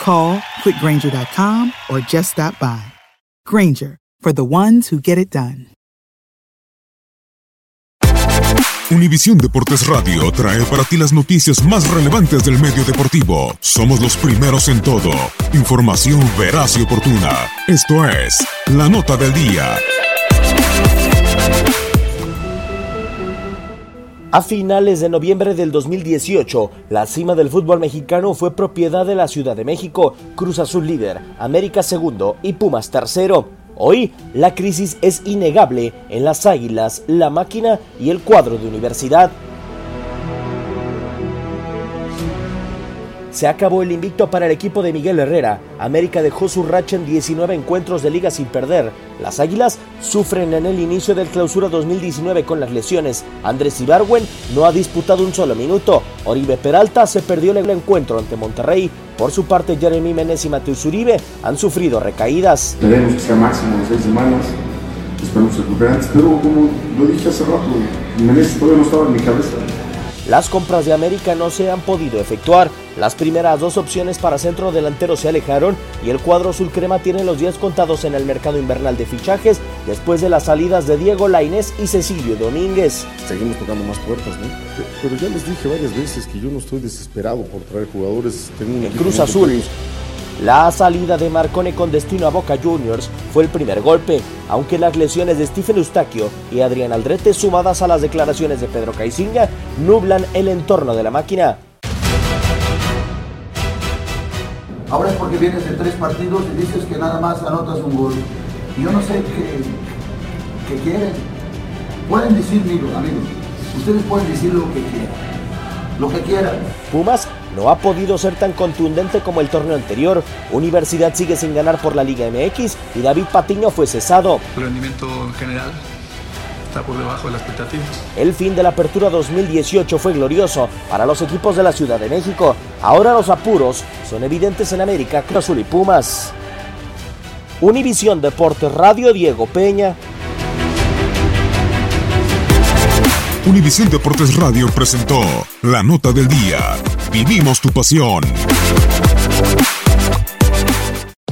Call quickgranger.com or just stop by. Granger, for the ones who get it done. Univisión Deportes Radio trae para ti las noticias más relevantes del medio deportivo. Somos los primeros en todo. Información veraz y oportuna. Esto es La Nota del Día. A finales de noviembre del 2018, la cima del fútbol mexicano fue propiedad de la Ciudad de México, Cruz Azul líder, América segundo y Pumas tercero. Hoy, la crisis es innegable en las Águilas, la máquina y el cuadro de universidad. Se acabó el invicto para el equipo de Miguel Herrera. América dejó su racha en 19 encuentros de liga sin perder. Las Águilas sufren en el inicio del clausura 2019 con las lesiones. Andrés Ibarwen no ha disputado un solo minuto. Oribe Peralta se perdió el encuentro ante Monterrey. Por su parte, Jeremy Menes y Mateus Uribe han sufrido recaídas. Tenemos que máximo en seis semanas. Esperamos recuperar. Pero como lo dije hace rato, Menes todavía no estaba en mi cabeza. Las compras de América no se han podido efectuar. Las primeras dos opciones para centro delantero se alejaron y el cuadro azul crema tiene los días contados en el mercado invernal de fichajes después de las salidas de Diego Lainez y Cecilio Domínguez. Seguimos tocando más puertas, ¿no? Pero ya les dije varias veces que yo no estoy desesperado por traer jugadores. Tengo un En Cruz Azul, la salida de Marcone con destino a Boca Juniors fue el primer golpe, aunque las lesiones de Stephen Eustaquio y Adrián Aldrete sumadas a las declaraciones de Pedro Caixinha nublan el entorno de la máquina. Ahora es porque vienes de tres partidos y dices que nada más anotas un gol. Y yo no sé qué, qué quieren. Pueden decir, amigos, amigos, ustedes pueden decir lo que quieran. Lo que quieran. Pumas no ha podido ser tan contundente como el torneo anterior. Universidad sigue sin ganar por la Liga MX y David Patiño fue cesado. El rendimiento en general está por debajo de la expectativa. El fin de la apertura 2018 fue glorioso para los equipos de la Ciudad de México. Ahora los apuros son evidentes en América, Cruz Azul y Pumas. Univisión Deportes Radio Diego Peña. Univisión Deportes Radio presentó La Nota del Día. Vivimos tu pasión.